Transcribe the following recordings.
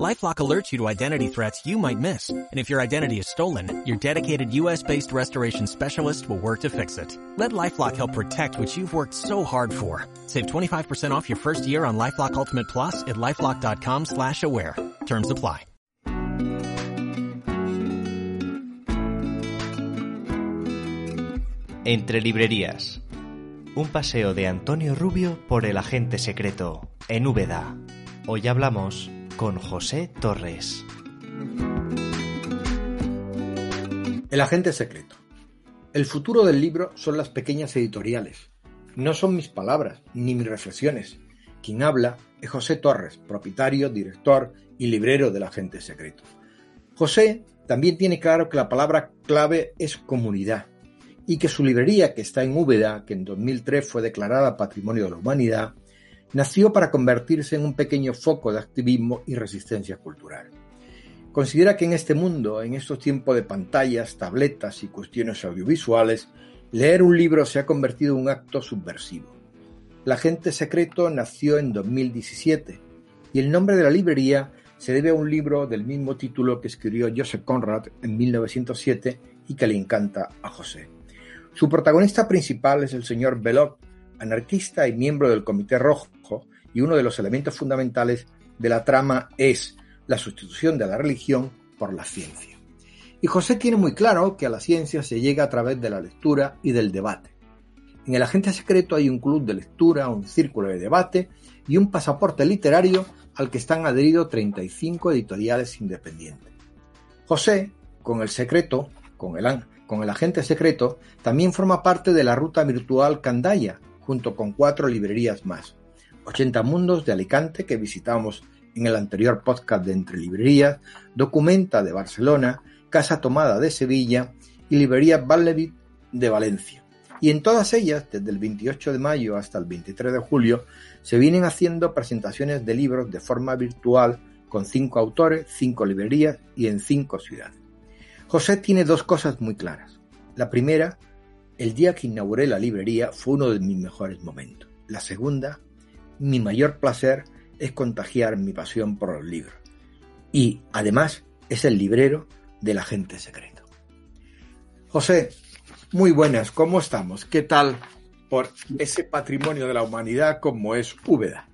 LifeLock alerts you to identity threats you might miss. And if your identity is stolen, your dedicated US-based restoration specialist will work to fix it. Let LifeLock help protect what you've worked so hard for. Save 25% off your first year on LifeLock Ultimate Plus at LifeLock.com slash aware. Terms apply. Entre librerías. Un paseo de Antonio Rubio por el agente secreto en Úbeda. Hoy hablamos con José Torres. El agente secreto. El futuro del libro son las pequeñas editoriales. No son mis palabras ni mis reflexiones. Quien habla es José Torres, propietario, director y librero del agente secreto. José también tiene claro que la palabra clave es comunidad y que su librería, que está en Úbeda, que en 2003 fue declarada Patrimonio de la Humanidad, nació para convertirse en un pequeño foco de activismo y resistencia cultural. Considera que en este mundo, en estos tiempos de pantallas, tabletas y cuestiones audiovisuales, leer un libro se ha convertido en un acto subversivo. La Agente Secreto nació en 2017 y el nombre de la librería se debe a un libro del mismo título que escribió Joseph Conrad en 1907 y que le encanta a José. Su protagonista principal es el señor Belot, anarquista y miembro del Comité Rojo, y uno de los elementos fundamentales de la trama es la sustitución de la religión por la ciencia. Y José tiene muy claro que a la ciencia se llega a través de la lectura y del debate. En el agente secreto hay un club de lectura, un círculo de debate y un pasaporte literario al que están adheridos 35 editoriales independientes. José, con el secreto, con el, agente secreto, también forma parte de la ruta virtual Candaya, junto con cuatro librerías más. 80 Mundos de Alicante, que visitamos en el anterior podcast de Entre Librerías, Documenta de Barcelona, Casa Tomada de Sevilla y Librería Vallevit de Valencia. Y en todas ellas, desde el 28 de mayo hasta el 23 de julio, se vienen haciendo presentaciones de libros de forma virtual con cinco autores, cinco librerías y en cinco ciudades. José tiene dos cosas muy claras. La primera, el día que inauguré la librería fue uno de mis mejores momentos. La segunda, mi mayor placer es contagiar mi pasión por los libros. Y, además, es el librero del agente secreto. José, muy buenas, ¿cómo estamos? ¿Qué tal por ese patrimonio de la humanidad como es Úbeda?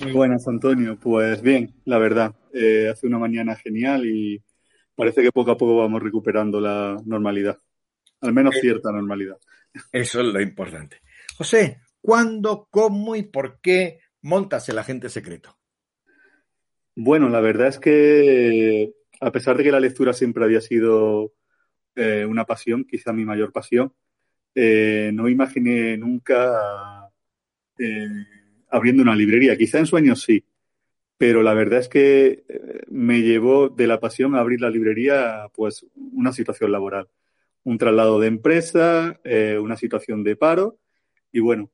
Muy buenas, Antonio. Pues bien, la verdad, eh, hace una mañana genial y parece que poco a poco vamos recuperando la normalidad, al menos eh, cierta normalidad. Eso es lo importante. José, ¿Cuándo, cómo y por qué montas el agente secreto? Bueno, la verdad es que a pesar de que la lectura siempre había sido eh, una pasión, quizá mi mayor pasión, eh, no imaginé nunca eh, abriendo una librería. Quizá en sueños sí, pero la verdad es que me llevó de la pasión a abrir la librería, pues una situación laboral, un traslado de empresa, una situación de paro y bueno,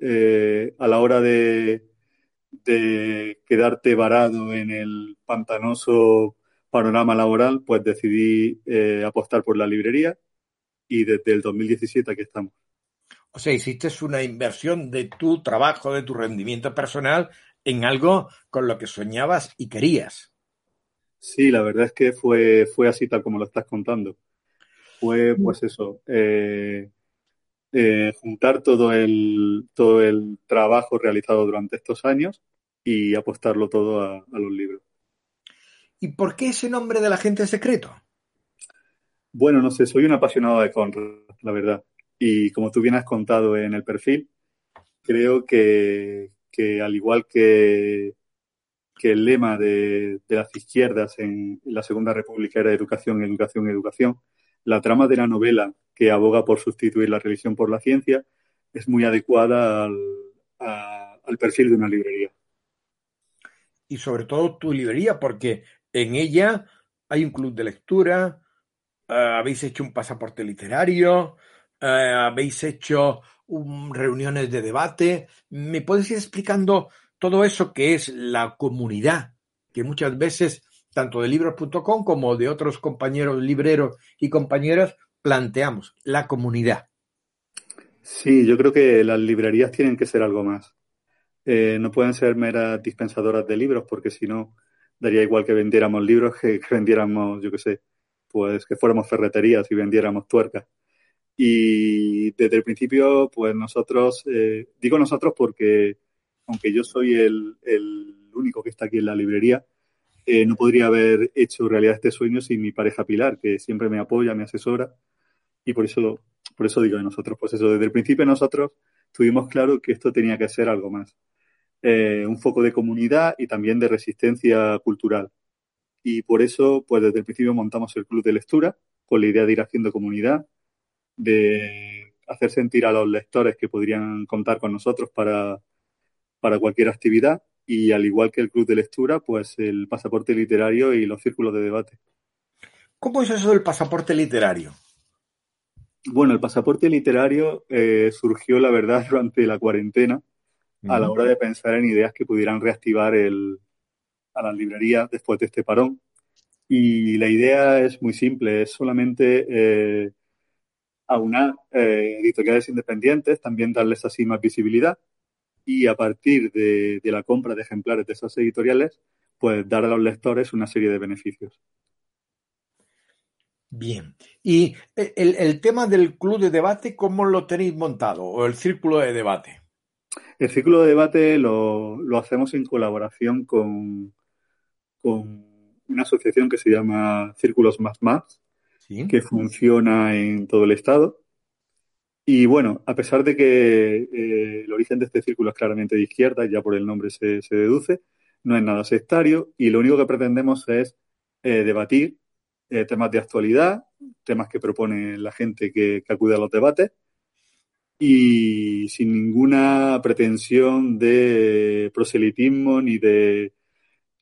eh, a la hora de, quedarte varado en el pantanoso panorama laboral, pues decidí eh, apostar por la librería y desde el 2017 aquí estamos. O sea, hiciste una inversión de tu trabajo, de tu rendimiento personal en algo con lo que soñabas y querías. Sí, la verdad es que fue, fue así tal como lo estás contando. Fue pues eso, eh, eh, juntar todo el, todo el trabajo realizado durante estos años y apostarlo todo a, los libros. ¿Y por qué ese nombre del agente secreto? Bueno, no sé, soy un apasionado de Conrad, la verdad. Y como tú bien has contado en el perfil, creo que, al igual que, que el lema de, de, las izquierdas en la Segunda República era educación, educación, educación, la trama de la novela que aboga por sustituir la religión por la ciencia, es muy adecuada al, perfil de una librería. Y sobre todo tu librería, porque en ella hay un club de lectura, eh, habéis hecho un pasaporte literario, eh, habéis hecho reuniones de debate. ¿Me puedes ir explicando todo eso que es la comunidad? Que muchas veces tanto de libros.com como de otros compañeros libreros y compañeras, planteamos la comunidad. Sí, yo creo que las librerías tienen que ser algo más. Eh, no pueden ser meras dispensadoras de libros, porque si no, daría igual que vendiéramos libros que, vendiéramos, yo qué sé, pues que fuéramos ferreterías y vendiéramos tuercas. Y desde el principio, pues nosotros, eh, digo nosotros porque aunque yo soy el, único que está aquí en la librería, eh, no podría haber hecho realidad este sueño sin mi pareja Pilar, que siempre me apoya, me asesora, y por eso, por eso digo de nosotros, pues eso, desde el principio nosotros tuvimos claro que esto tenía que ser algo más. Eh, un foco de comunidad y también de resistencia cultural. Y por eso, pues desde el principio montamos el club de lectura, con la idea de ir haciendo comunidad, de hacer sentir a los lectores que podrían contar con nosotros para, para cualquier actividad y al igual que el club de lectura, pues el pasaporte literario y los círculos de debate. ¿Cómo es eso del pasaporte literario? Bueno, el pasaporte literario eh, surgió, la verdad, durante la cuarentena, a la hora de pensar en ideas que pudieran reactivar el, a las librerías después de este parón. Y la idea es muy simple, es solamente eh, aunar eh, editoriales independientes, también darles así más visibilidad y a partir de, la compra de ejemplares de esas editoriales, pues dar a los lectores una serie de beneficios. Bien. ¿Y el, tema del club de debate, cómo lo tenéis montado? ¿O el círculo de debate? El círculo de debate lo, hacemos en colaboración con, con, una asociación que se llama Círculos Más Más, que funciona en todo el estado. Y bueno, a pesar de que eh, el origen de este círculo es claramente de izquierda, ya por el nombre se, deduce, no es nada sectario y lo único que pretendemos es eh, debatir eh, temas de actualidad, temas que propone la gente que, acude a los debates y sin ninguna pretensión de proselitismo ni de,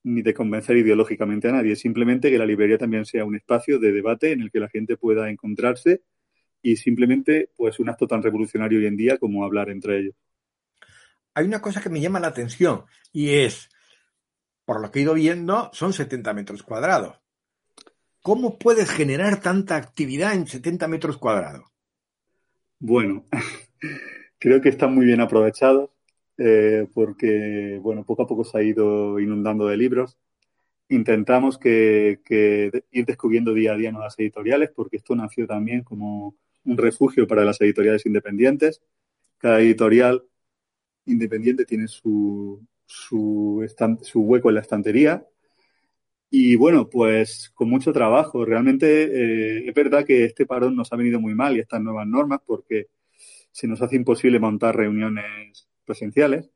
ni de convencer ideológicamente a nadie, simplemente que la librería también sea un espacio de debate en el que la gente pueda encontrarse y simplemente pues un acto tan revolucionario hoy en día como hablar entre ellos. Hay una cosa que me llama la atención y es, por lo que he ido viendo, son 70 metros cuadrados. ¿Cómo puedes generar tanta actividad en 70 metros cuadrados? Bueno, creo que están muy bien aprovechados eh, porque, bueno, poco a poco se ha ido inundando de libros. Intentamos que, que, ir descubriendo día a día nuevas editoriales porque esto nació también como un refugio para las editoriales independientes. Cada editorial independiente tiene su, su, hueco en la estantería. Y bueno, pues con mucho trabajo. Realmente eh, es verdad que este parón nos ha venido muy mal y estas nuevas normas porque se nos hace imposible montar reuniones presenciales,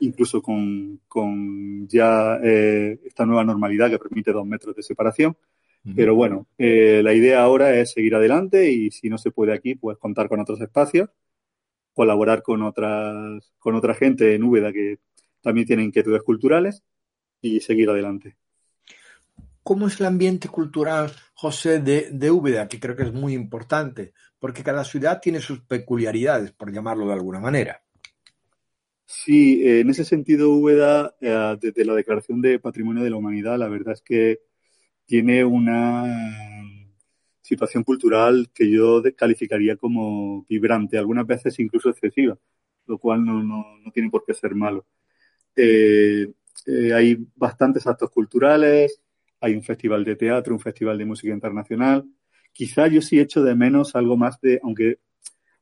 incluso con, con ya eh, esta nueva normalidad que permite dos metros de separación. Pero bueno, eh, la idea ahora es seguir adelante y si no se puede aquí, pues contar con otros espacios, colaborar con otras, con otra gente en Úbeda que también tiene inquietudes culturales y seguir adelante. ¿Cómo es el ambiente cultural, José, de, de Úbeda? Que creo que es muy importante, porque cada ciudad tiene sus peculiaridades, por llamarlo de alguna manera. Sí, en ese sentido, Úbeda, eh, desde la Declaración de Patrimonio de la Humanidad, la verdad es que tiene una situación cultural que yo calificaría como vibrante, algunas veces incluso excesiva, lo cual no, no, tiene por qué ser malo. Eh, eh, hay bastantes actos culturales, hay un festival de teatro, un festival de música internacional. Quizá yo sí echo de menos algo más de, aunque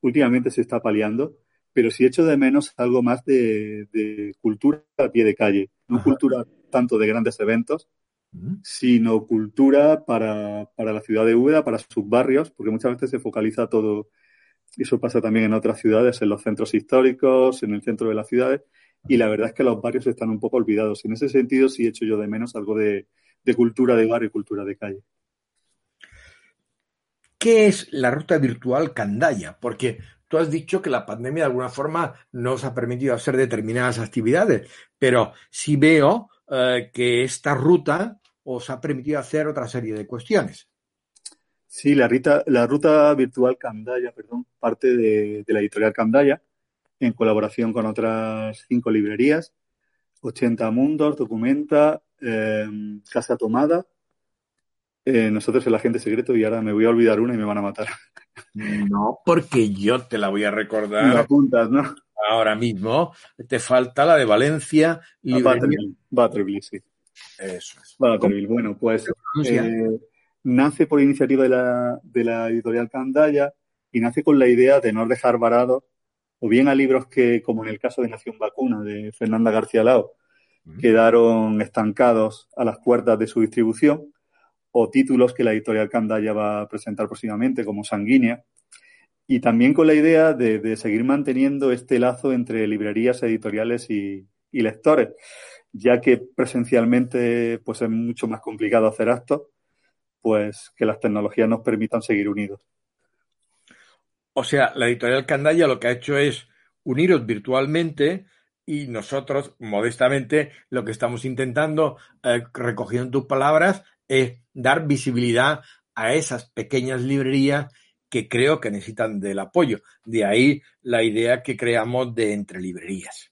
últimamente se está paliando, pero sí echo de menos algo más de, cultura a pie de calle, no cultura tanto de grandes eventos, sino cultura para, para la ciudad de Úbeda, para sus barrios, porque muchas veces se focaliza todo, eso pasa también en otras ciudades, en los centros históricos, en el centro de las ciudades, y la verdad es que los barrios están un poco olvidados. En ese sentido sí echo yo de menos algo de, de cultura de barrio y cultura de calle. ¿Qué es la ruta virtual Candaya? Porque tú has dicho que la pandemia de alguna forma nos ha permitido hacer determinadas actividades, pero si veo eh, que esta ruta os ha permitido hacer otra serie de cuestiones. Sí, la, la ruta virtual Candaya, perdón, parte de, la editorial Candaya, en colaboración con otras cinco librerías, 80 Mundos, Documenta, em, Casa Tomada, eh, nosotros el agente secreto y ahora me voy a olvidar una y me van a matar. No, porque yo te la voy a recordar. Me apuntas, ¿no? Ahora mismo te falta la de Valencia. y Butterville, sí. Eso es. Bueno, pues eh, nace por iniciativa de la, de la editorial Candaya y nace con la idea de no dejar varados o bien a libros que, como en el caso de Nación Vacuna de Fernanda García Lao, quedaron estancados a las puertas de su distribución, o títulos que la editorial Candaya va a presentar próximamente, como Sanguínea, y también con la idea de, seguir manteniendo este lazo entre librerías editoriales y, y, lectores, ya que presencialmente pues es mucho más complicado hacer actos, pues que las tecnologías nos permitan seguir unidos. O sea, la editorial Candaya lo que ha hecho es uniros virtualmente y nosotros, modestamente, lo que estamos intentando, eh, recogiendo tus palabras, es dar visibilidad a esas pequeñas librerías que creo que necesitan del apoyo. De ahí la idea que creamos de entre librerías.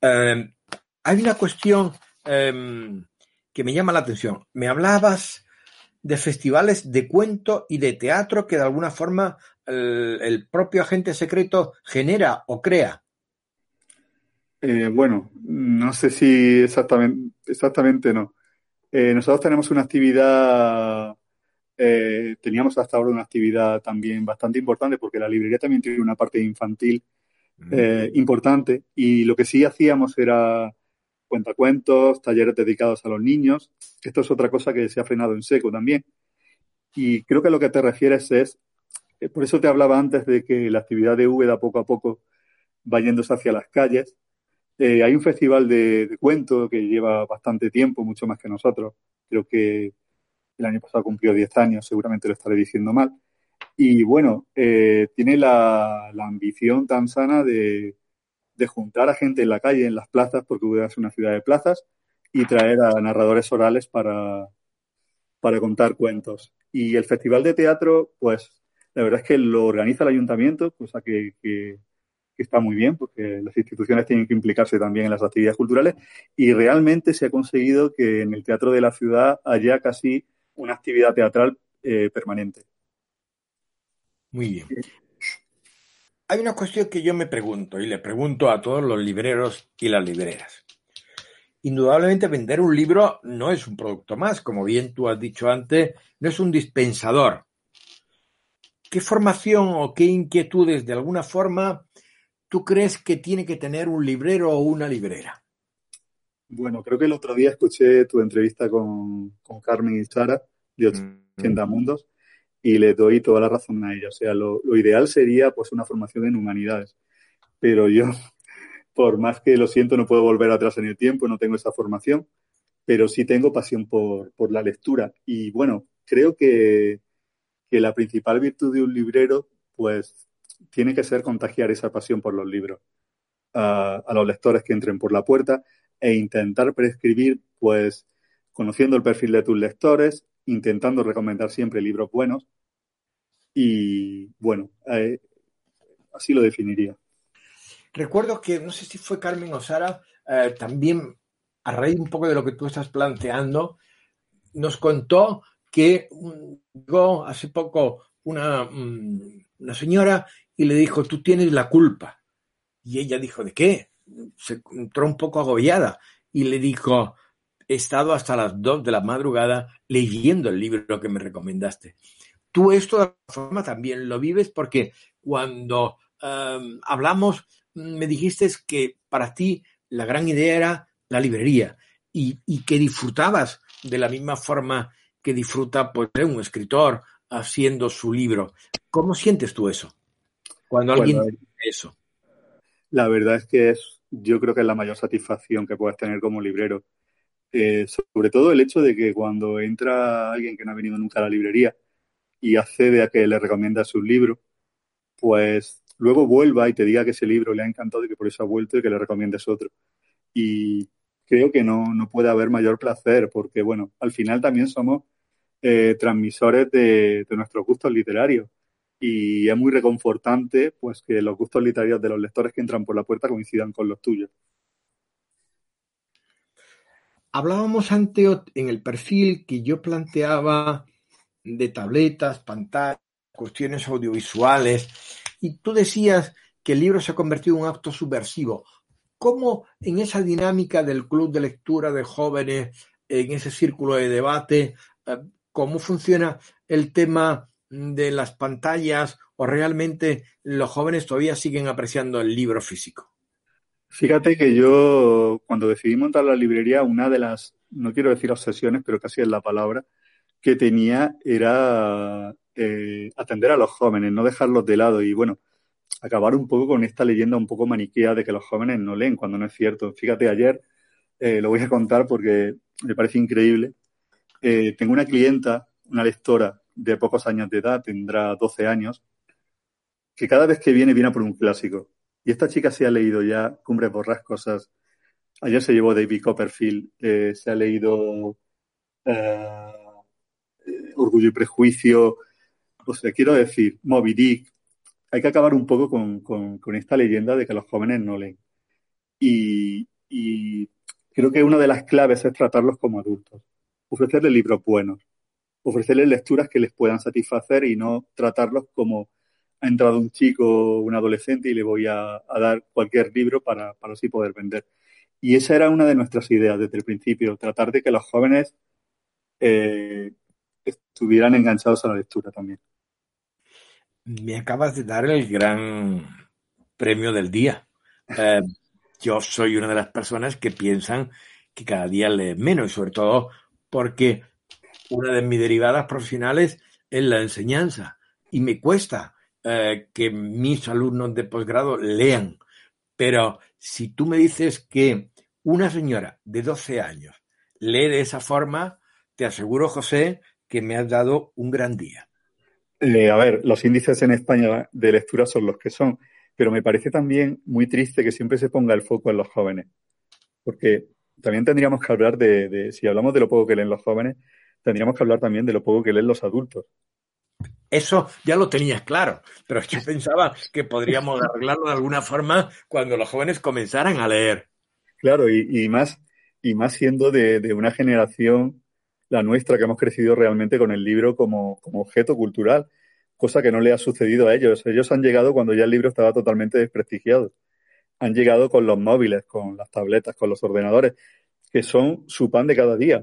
Em, hay una cuestión em, que me llama la atención. Me hablabas de festivales de cuento y de teatro que de alguna forma el, propio agente secreto genera o crea? Eh, bueno, no sé si exactamente, exactamente no. Eh, nosotros tenemos una actividad, eh, teníamos hasta ahora una actividad también bastante importante porque la librería también tiene una parte infantil mm. importante y lo que sí hacíamos era cuentacuentos, talleres dedicados a los niños. Esto es otra cosa que se ha frenado en seco también. Y creo que lo que te refieres es eh, por eso te hablaba antes de que la actividad de Úbeda poco a poco va yéndose hacia las calles. Eh, hay un festival de, de cuento que lleva bastante tiempo, mucho más que nosotros. Creo que el año pasado cumplió 10 años, seguramente lo estaré diciendo mal. Y bueno, eh, tiene la, ambición tan sana de, juntar a gente en la calle, en las plazas, porque Úbeda es una ciudad de plazas, y traer a narradores orales para, para contar cuentos. Y el festival de teatro, pues la verdad es que lo organiza el ayuntamiento, cosa que, está muy bien, porque las instituciones tienen que implicarse también en las actividades culturales, y realmente se ha conseguido que en el teatro de la ciudad haya casi una actividad teatral eh, permanente. Muy bien. Hay una cuestión que yo me pregunto, y le pregunto a todos los libreros y las libreras. Indudablemente vender un libro no es un producto más, como bien tú has dicho antes, no es un dispensador, ¿Qué formación o qué inquietudes de alguna forma tú crees que tiene que tener un librero o una librera? Bueno, creo que el otro día escuché tu entrevista con, Carmen y Sara de 80 Mundos y le doy toda la razón a ella. O sea, lo, ideal sería pues una formación en humanidades. Pero yo, por más que lo siento, no puedo volver atrás en el tiempo, no tengo esa formación, pero sí tengo pasión por, por la lectura. Y bueno, creo que que la principal virtud de un librero, pues, tiene que ser contagiar esa pasión por los libros a, los lectores que entren por la puerta e intentar prescribir, pues, conociendo el perfil de tus lectores, intentando recomendar siempre libros buenos y, bueno, eh, así lo definiría. Recuerdo que, no sé si fue Carmen o Sara, eh, también a raíz un poco de lo que tú estás planteando, nos contó que llegó hace poco una, mm, una señora y le dijo, tú tienes la culpa. Y ella dijo, ¿de qué? Se entró un poco agobiada y le dijo, he estado hasta las dos de la madrugada leyendo el libro que me recomendaste. Tú esto de forma también lo vives porque cuando em, hablamos me dijiste que para ti la gran idea era la librería y, y que disfrutabas de la misma forma que disfruta pues, un escritor haciendo su libro. ¿Cómo sientes tú eso? Cuando alguien dice eso. La verdad es que es, yo creo que es la mayor satisfacción que puedes tener como librero. Eh, sobre todo el hecho de que cuando entra alguien que no ha venido nunca a la librería y accede a que le recomienda su libro, pues luego vuelva y te diga que ese libro le ha encantado y que por eso ha vuelto y que le recomiendes otro. Y creo que no, no puede haber mayor placer, porque bueno, al final también somos eh, transmisores de, nuestros gustos literarios. Y es muy reconfortante pues que los gustos literarios de los lectores que entran por la puerta coincidan con los tuyos. Hablábamos antes en el perfil que yo planteaba de tabletas, pantallas, cuestiones audiovisuales, y tú decías que el libro se ha convertido en un acto subversivo. ¿Cómo en esa dinámica del club de lectura de jóvenes, en ese círculo de debate, eh, cómo funciona el tema de las pantallas o realmente los jóvenes todavía siguen apreciando el libro físico? Fíjate que yo, cuando decidí montar la librería, una de las, no quiero decir obsesiones, pero casi es la palabra, que tenía era eh, atender a los jóvenes, no dejarlos de lado y, bueno, acabar un poco con esta leyenda un poco maniquea de que los jóvenes no leen cuando no es cierto. Fíjate, ayer eh, lo voy a contar porque me parece increíble. Eh, tengo una clienta, una lectora de pocos años de edad, tendrá 12 años, que cada vez que viene viene por un clásico. Y esta chica se ha leído ya Cumbres Borrascosas. Ayer se llevó David Copperfield. Eh, se ha leído eh, Orgullo y Prejuicio. O sea, quiero decir, Moby Dick. Hay que acabar un poco con, esta leyenda de que los jóvenes no leen. Y, y creo que una de las claves es tratarlos como adultos. Ofrecerles libros buenos. Ofrecerles lecturas que les puedan satisfacer y no tratarlos como ha entrado un chico, un adolescente y le voy a, dar cualquier libro para, así poder vender. Y esa era una de nuestras ideas desde el principio, tratar de que los jóvenes eh, estuvieran enganchados a la lectura también. Me acabas de dar el gran premio del día. Eh, yo soy una de las personas que piensan que cada día lee menos, sobre todo porque una de mis derivadas profesionales es la enseñanza y me cuesta eh, que mis alumnos de posgrado lean. Pero si tú me dices que una señora de 12 años lee de esa forma, te aseguro, José, que me has dado un gran día. A ver, los índices en España de lectura son los que son, pero me parece también muy triste que siempre se ponga el foco en los jóvenes, porque también tendríamos que hablar de, de si hablamos de lo poco que leen los jóvenes, tendríamos que hablar también de lo poco que leen los adultos. Eso ya lo tenías claro, pero yo pensaba que podríamos arreglarlo de alguna forma cuando los jóvenes comenzaran a leer. Claro, y, más, y más siendo de, una generación, la nuestra, que hemos crecido realmente con el libro como, objeto cultural, cosa que no le ha sucedido a ellos. Ellos han llegado cuando ya el libro estaba totalmente desprestigiado. Han llegado con los móviles, con las tabletas, con los ordenadores, que son su pan de cada día.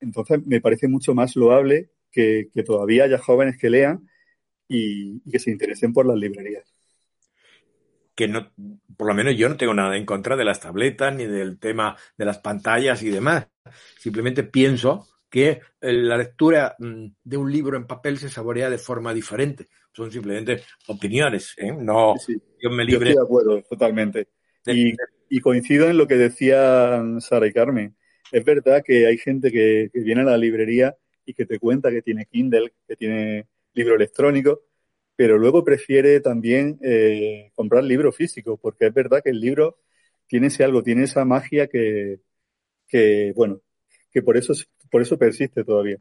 Entonces, me parece mucho más loable que, todavía haya jóvenes que lean y, que se interesen por las librerías. Que no, por lo menos yo no tengo nada en contra de las tabletas ni del tema de las pantallas y demás. Simplemente pienso que eh, la lectura mm, de un libro en papel se saborea de forma diferente. Son simplemente opiniones, ¿eh? No, yo me libre. estoy de acuerdo, totalmente. y, coincido en lo que decían Sara y Carmen. Es verdad que hay gente que viene a la librería y que te cuenta que tiene Kindle, que tiene libro electrónico, pero luego prefiere también eh, comprar libro físico, porque es verdad que el libro tiene ese algo, tiene esa magia que, que bueno, que por eso, por eso persiste todavía.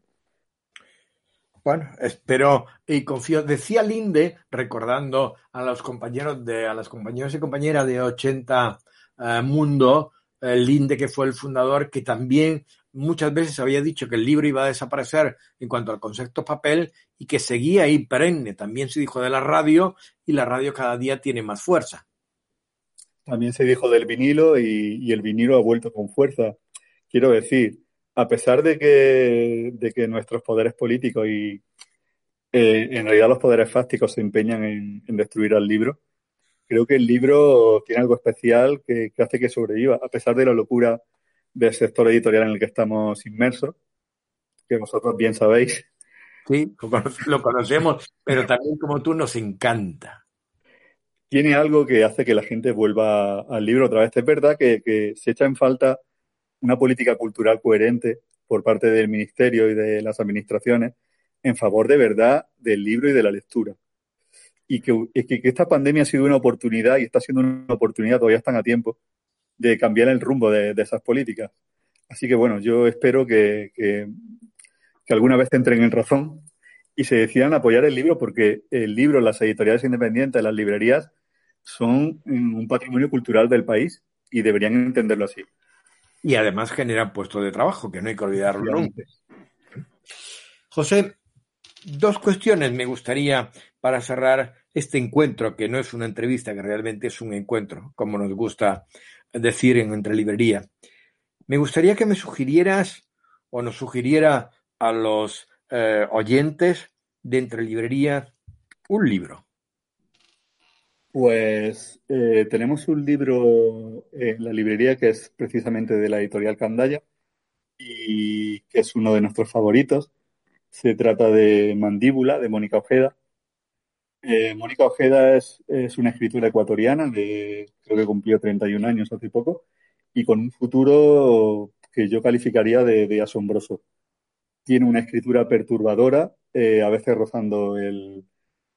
Bueno, espero y confío. Decía Linde, recordando a los compañeros de, a las compañeros y compañeras de 80 eh, Mundo, eh, Linde, que fue el fundador, que también muchas veces había dicho que el libro iba a desaparecer en cuanto al concepto papel y que seguía ahí perenne. También se dijo de la radio y la radio cada día tiene más fuerza. También se dijo del vinilo y, el vinilo ha vuelto con fuerza. Quiero decir, a pesar de que, de que nuestros poderes políticos y eh, en realidad los poderes fácticos se empeñan en, destruir al libro, creo que el libro tiene algo especial que, que hace que sobreviva, a pesar de la locura del sector editorial en el que estamos inmersos, que vosotros bien sabéis. Sí, lo conocemos, pero también como tú nos encanta. Tiene algo que hace que la gente vuelva al libro otra vez. Es verdad que, se echa en falta una política cultural coherente por parte del Ministerio y de las administraciones en favor de verdad del libro y de la lectura. Y que, que, esta pandemia ha sido una oportunidad y está siendo una oportunidad, todavía están a tiempo, de cambiar el rumbo de, esas políticas. Así que bueno, yo espero que, que, alguna vez entren en razón y se decidan apoyar el libro porque el libro, las editoriales independientes, las librerías son un patrimonio cultural del país y deberían entenderlo así. y además generan puestos de trabajo, que no hay que olvidarlo nunca. José, dos cuestiones me gustaría para cerrar este encuentro, que no es una entrevista, que realmente es un encuentro, como nos gusta decir en Entre Librería. Me gustaría que me sugirieras o nos sugiriera a los eh, oyentes de Entre Librería un libro. Pues eh, tenemos un libro en la librería que es precisamente de la editorial Candaya y que es uno de nuestros favoritos. Se trata de Mandíbula, de Mónica Ojeda. Eh, Mónica Ojeda es, una escritura ecuatoriana, de, creo que cumplió 31 años hace poco, y con un futuro que yo calificaría de, asombroso. Tiene una escritura perturbadora, eh, a veces rozando el,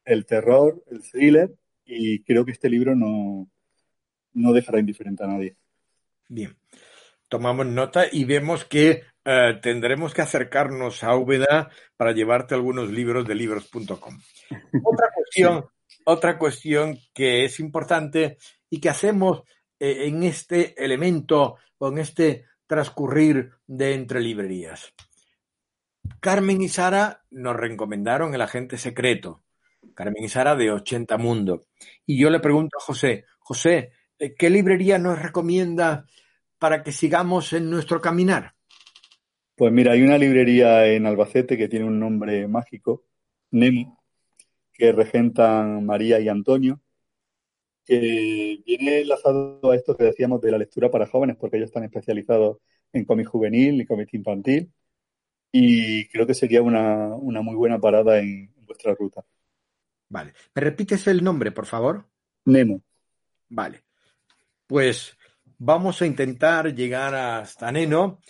el terror, el thriller, y creo que este libro no, no dejará indiferente a nadie. Bien, tomamos nota y vemos que eh, tendremos que acercarnos a Úbeda para llevarte algunos libros de libros.com. Otra cuestión, otra cuestión que es importante y que hacemos eh, en este elemento o en este transcurrir de entre librerías. Carmen y Sara nos recomendaron El agente secreto. Carmen y Sara de 80 Mundo. Y yo le pregunto a José, José, eh, ¿qué librería nos recomienda para que sigamos en nuestro caminar? Pues mira, hay una librería en Albacete que tiene un nombre mágico, Nemo, que regentan María y Antonio, que viene enlazado a esto que decíamos de la lectura para jóvenes, porque ellos están especializados en cómic juvenil y cómic infantil, y creo que sería una, muy buena parada en vuestra ruta. Vale. ¿Me repites el nombre, por favor? Nemo. Vale. Pues vamos a intentar llegar hasta Neno.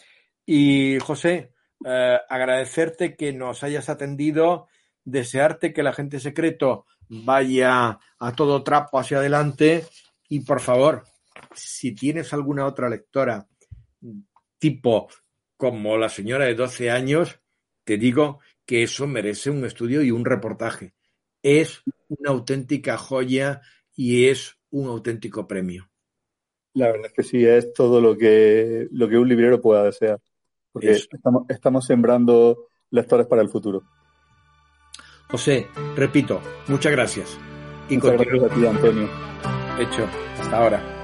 Y José, eh, agradecerte que nos hayas atendido, desearte que la gente secreto vaya a todo trapo hacia adelante y por favor, si tienes alguna otra lectora tipo como la señora de 12 años, te digo que eso merece un estudio y un reportaje es una auténtica joya y es un auténtico premio. La verdad es que sí, es todo lo que, lo que un librero pueda desear. Porque estamos, estamos sembrando lectores para el futuro. José, repito, muchas gracias. Y muchas gracias a ti, Antonio. Hecho, hasta ahora.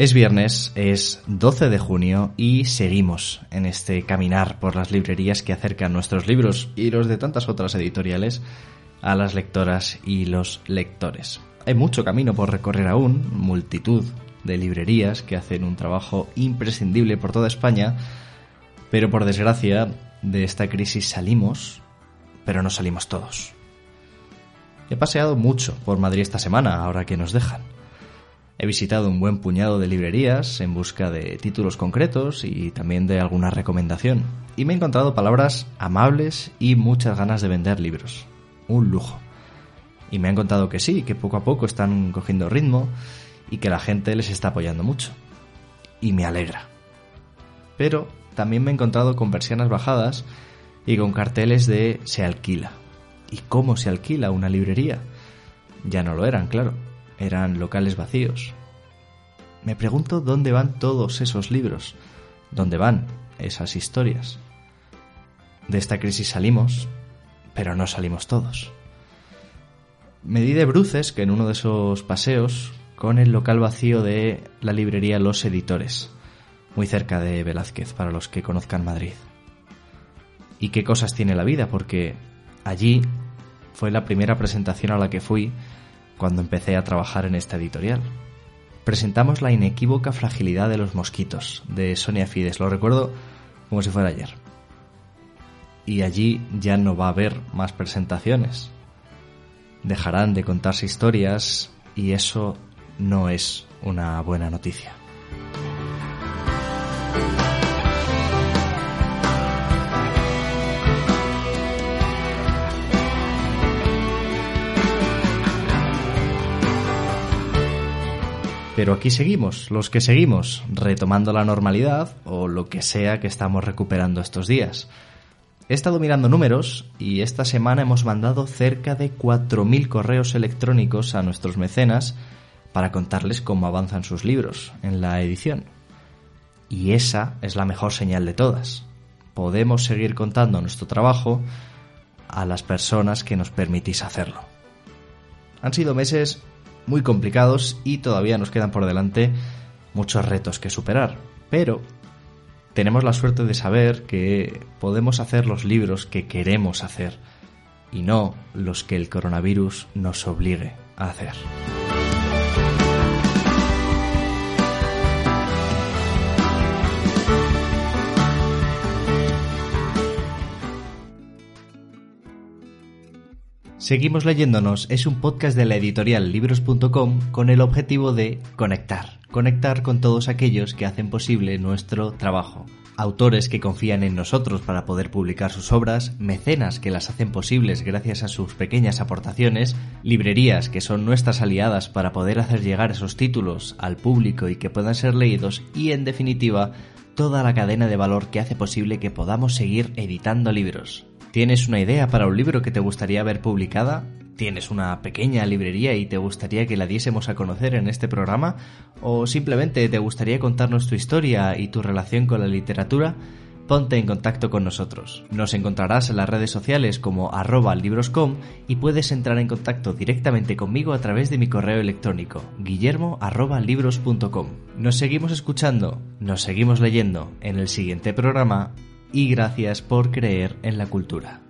Es viernes, es 12 de junio y seguimos en este caminar por las librerías que acercan nuestros libros y los de tantas otras editoriales a las lectoras y los lectores. Hay mucho camino por recorrer aún, multitud de librerías que hacen un trabajo imprescindible por toda España, pero por desgracia de esta crisis salimos, pero no salimos todos. He paseado mucho por Madrid esta semana, ahora que nos dejan. He visitado un buen puñado de librerías en busca de títulos concretos y también de alguna recomendación. Y me he encontrado palabras amables y muchas ganas de vender libros. Un lujo. Y me han contado que sí, que poco a poco están cogiendo ritmo y que la gente les está apoyando mucho. Y me alegra. Pero también me he encontrado con persianas bajadas y con carteles de se alquila. ¿Y cómo se alquila una librería? Ya no lo eran, claro eran locales vacíos. Me pregunto dónde van todos esos libros, dónde van esas historias. De esta crisis salimos, pero no salimos todos. Me di de bruces que en uno de esos paseos con el local vacío de la librería Los Editores, muy cerca de Velázquez, para los que conozcan Madrid. Y qué cosas tiene la vida, porque allí fue la primera presentación a la que fui cuando empecé a trabajar en esta editorial. Presentamos La inequívoca fragilidad de los mosquitos, de Sonia Fides, lo recuerdo como si fuera ayer. Y allí ya no va a haber más presentaciones. Dejarán de contarse historias y eso no es una buena noticia. Pero aquí seguimos, los que seguimos, retomando la normalidad o lo que sea que estamos recuperando estos días. He estado mirando números y esta semana hemos mandado cerca de 4.000 correos electrónicos a nuestros mecenas para contarles cómo avanzan sus libros en la edición. Y esa es la mejor señal de todas. Podemos seguir contando nuestro trabajo a las personas que nos permitís hacerlo. Han sido meses muy complicados y todavía nos quedan por delante muchos retos que superar, pero tenemos la suerte de saber que podemos hacer los libros que queremos hacer y no los que el coronavirus nos obligue a hacer. Seguimos leyéndonos es un podcast de la editorial libros.com con el objetivo de conectar, conectar con todos aquellos que hacen posible nuestro trabajo. Autores que confían en nosotros para poder publicar sus obras, mecenas que las hacen posibles gracias a sus pequeñas aportaciones, librerías que son nuestras aliadas para poder hacer llegar esos títulos al público y que puedan ser leídos y en definitiva toda la cadena de valor que hace posible que podamos seguir editando libros. ¿Tienes una idea para un libro que te gustaría ver publicada? ¿Tienes una pequeña librería y te gustaría que la diésemos a conocer en este programa? ¿O simplemente te gustaría contarnos tu historia y tu relación con la literatura? Ponte en contacto con nosotros. Nos encontrarás en las redes sociales como arroba libroscom y puedes entrar en contacto directamente conmigo a través de mi correo electrónico guillermo Nos seguimos escuchando, nos seguimos leyendo en el siguiente programa y gracias por creer en la cultura.